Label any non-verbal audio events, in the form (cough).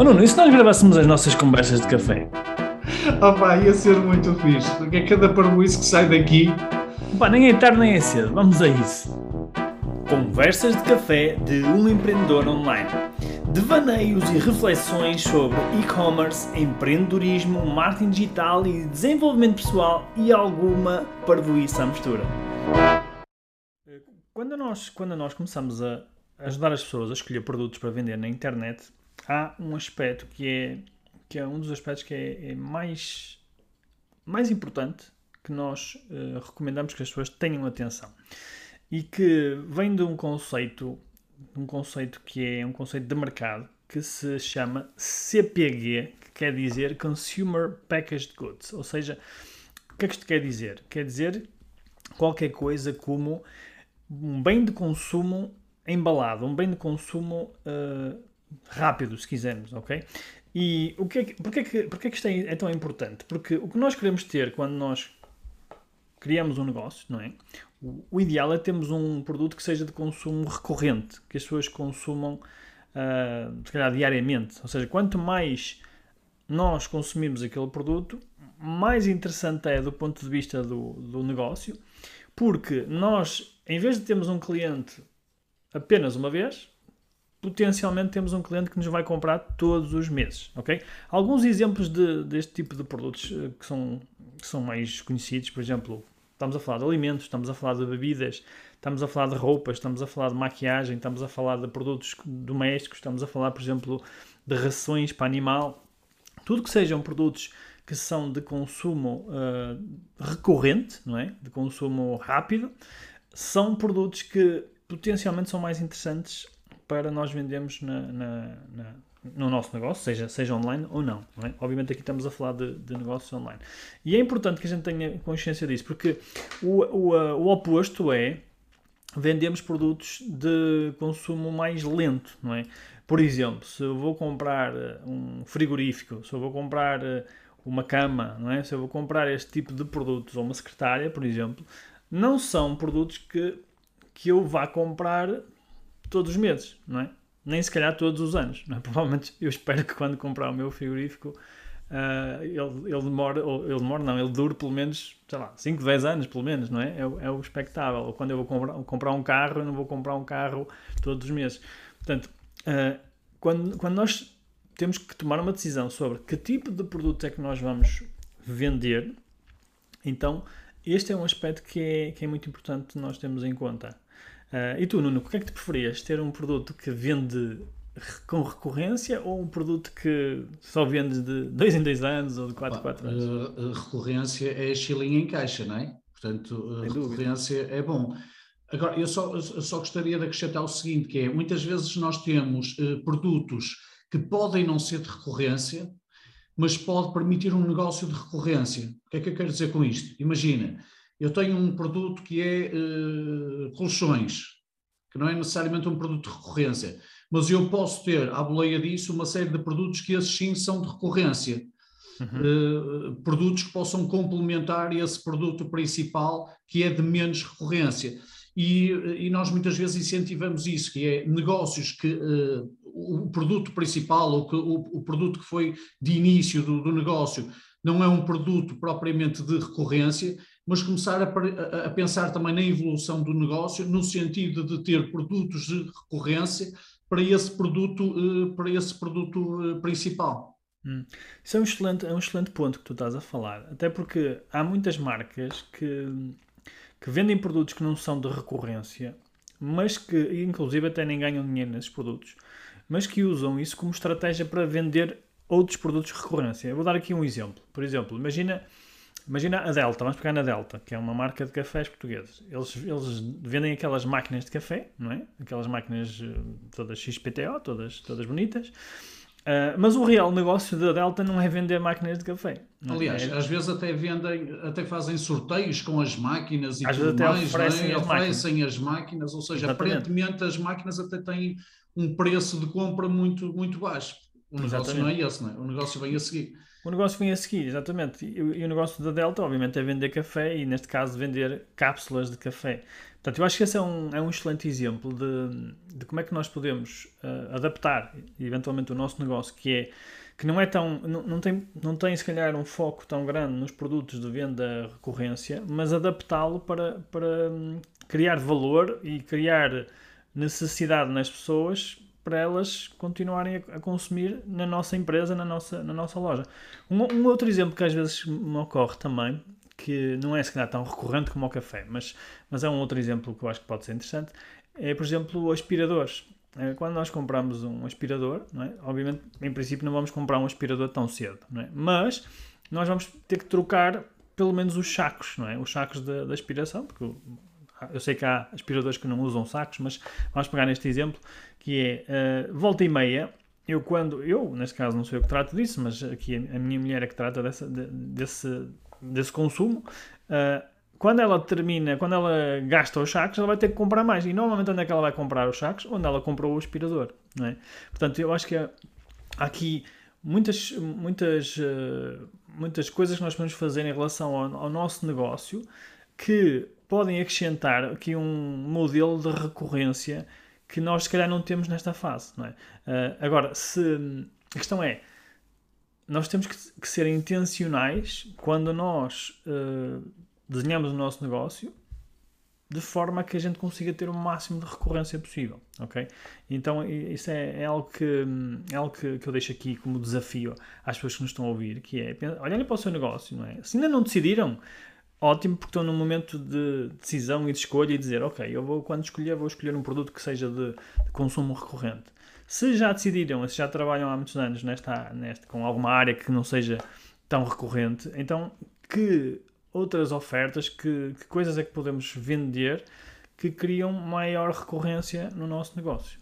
Oh Nuno, e se nós gravássemos as nossas conversas de café? Oh pá, ia ser muito fixe, porque é cada parboice que sai daqui. Pá, nem é tarde nem é cedo, vamos a isso. Conversas de café de um empreendedor online. Devaneios e reflexões sobre e-commerce, empreendedorismo, marketing digital e desenvolvimento pessoal e alguma parvoíça à mistura. Quando nós, quando nós começamos a ajudar as pessoas a escolher produtos para vender na internet, há um aspecto que é, que é um dos aspectos que é, é mais, mais importante que nós uh, recomendamos que as pessoas tenham atenção e que vem de um conceito um conceito que é um conceito de mercado que se chama CPG, que quer dizer Consumer Packaged Goods, ou seja, o que é que isto quer dizer? Quer dizer qualquer coisa como um bem de consumo embalado, um bem de consumo uh, rápido, se quisermos, ok? E o que é que, porque, é que, porque é que isto é, é, tão importante? Porque o que nós queremos ter quando nós criamos um negócio, não é? O, o ideal é termos um produto que seja de consumo recorrente, que as pessoas consumam, uh, se calhar, diariamente. Ou seja, quanto mais nós consumimos aquele produto, mais interessante é do ponto de vista do, do negócio, porque nós, em vez de termos um cliente apenas uma vez, potencialmente temos um cliente que nos vai comprar todos os meses, ok? Alguns exemplos de, deste tipo de produtos eh, que são, que são mais conhecidos, por exemplo, estamos a falar de alimentos, estamos a falar de bebidas, estamos a falar de roupas, estamos a falar de maquiagem, estamos a falar de produtos domésticos, estamos a falar, por exemplo, de rações para animal, tudo que sejam produtos que são de consumo uh, recorrente, não é? De consumo rápido, são produtos que potencialmente são mais interessantes para nós vendermos na, na, na, no nosso negócio, seja, seja online ou não. não é? Obviamente aqui estamos a falar de, de negócios online. E é importante que a gente tenha consciência disso, porque o, o, o oposto é vendemos produtos de consumo mais lento, não é? Por exemplo, se eu vou comprar eh, um frigorífico, se eu vou comprar eh, uma cama, não é? Se eu vou comprar este tipo de produtos ou uma secretária, por exemplo, não são produtos que, que eu vá comprar todos os meses, não é? Nem se calhar todos os anos, não é? (laughs) Provavelmente eu espero que quando comprar o meu frigorífico uh, ele, ele demore, ou ele demore não, ele dure pelo menos, sei lá, 5, 10 anos pelo menos, não é? É, é o expectável. Ou quando eu vou comprar, comprar um carro, eu não vou comprar um carro todos os meses. Portanto, uh, quando, quando nós temos que tomar uma decisão sobre que tipo de produto é que nós vamos vender, então este é um aspecto que é, que é muito importante nós termos em conta. Uh, e tu, Nuno, o que é que tu preferias? Ter um produto que vende com recorrência ou um produto que só vende de 2 em 2 anos ou de 4 em 4 anos? Uh, recorrência é chilinha em caixa, não é? Portanto, uh, recorrência é bom. Agora, eu só, eu só gostaria de acrescentar o seguinte, que é, muitas vezes nós temos produtos que podem não ser de recorrência, mas pode permitir um negócio de recorrência. O que é que eu quero dizer com isto? Imagina, eu tenho um produto que é uh, colchões, que não é necessariamente um produto de recorrência, mas eu posso ter, à boleia disso, uma série de produtos que esses sim são de recorrência. Uhum. Uh, produtos que possam complementar esse produto principal que é de menos recorrência. E, e nós muitas vezes incentivamos isso, que é negócios que uh, o produto principal ou que, o, o, produto que foi de início do, do negócio não é um produto propriamente de recorrência, mas começar a, a, pensar também na evolução do negócio, no sentido de ter produtos de recorrência para esse produto, eh, para esse produto eh, principal. Hum. Isso é um, excelente, é um excelente ponto que tu estás a falar, até porque há muitas marcas que, que vendem produtos que não são de recorrência, mas que inclusive até nem ganham dinheiro nesses produtos, mas que usam isso como estratégia para vender outros produtos de recorrência. Eu vou dar aqui um exemplo. Por exemplo, imagina Imagina a Delta, vamos pegar na Delta, que é uma marca de cafés portugueses. Eles, eles vendem aquelas máquinas de café, não é? Aquelas máquinas eh, todas XPTO, todas, todas bonitas. Uh, mas o real negócio da Delta não é vender máquinas de café. Aliás, é... às vezes até vendem, até fazem sorteios com as máquinas e às tudo mais, oferecem, é? as, oferecem máquinas. as máquinas, ou seja, Exatamente. aparentemente as máquinas até têm um preço de compra muito, muito baixo. O negócio Exatamente. não é esse, não é? O negócio vem a seguir. O negócio vem a seguir, exatamente. E, e, o negócio da Delta, obviamente, é vender café e, neste caso, vender cápsulas de café. Portanto, eu acho que esse é um, é um excelente exemplo de, de como é que nós podemos uh, adaptar, eventualmente, o nosso negócio, que é que não é tão não, não, tem, não tem se calhar um foco tão grande nos produtos de venda recorrência, mas adaptá-lo para, para hum, criar valor e criar necessidade nas pessoas para elas continuarem a, a, consumir na nossa empresa, na nossa, na nossa loja. Um, um, outro exemplo que às vezes me ocorre também, que não é se calhar tão recorrente como o café, mas, mas é um outro exemplo que eu acho que pode ser interessante, é por exemplo aspiradores. É, quando nós compramos um aspirador, é? obviamente em princípio não vamos comprar um aspirador tão cedo, é? mas nós vamos ter que trocar pelo menos os sacos, não é? os sacos da aspiração, porque eu sei que há aspiradores que não usam sacos, mas vamos pegar neste exemplo, que é uh, volta e meia, eu quando, eu neste caso não sou eu que trato disso, mas aqui a, minha mulher é que trata dessa, de, desse, desse consumo, uh, quando ela termina, quando ela gasta os sacos, ela vai ter que comprar mais. E normalmente onde é que ela vai comprar os sacos? Onde ela comprou o aspirador, não é? Portanto, eu acho que há aqui muitas, muitas, uh, muitas coisas que nós podemos fazer em relação ao, ao nosso negócio que podem acrescentar aqui um modelo de recorrência que nós se calhar não temos nesta fase. Não é? Uh, agora, se a questão é nós temos que, que ser intencionais quando nós uh, desenhamos o nosso negócio de forma que a gente consiga ter o máximo de recorrência possível, ok? Então isso é, é algo, que, é algo que, que, eu deixo aqui como desafio às pessoas que nos estão a ouvir, que é olharem para o seu negócio, não é? Se ainda não decidiram, ótimo, porque estão num momento de decisão e de escolha e dizer, ok, eu vou, quando escolher, vou escolher um produto que seja de, de consumo recorrente. Se já decidiram, se já trabalham há muitos anos nesta, nesta, com alguma área que não seja tão recorrente, então que outras ofertas, que, que coisas é que podemos vender que criam maior recorrência no nosso negócio?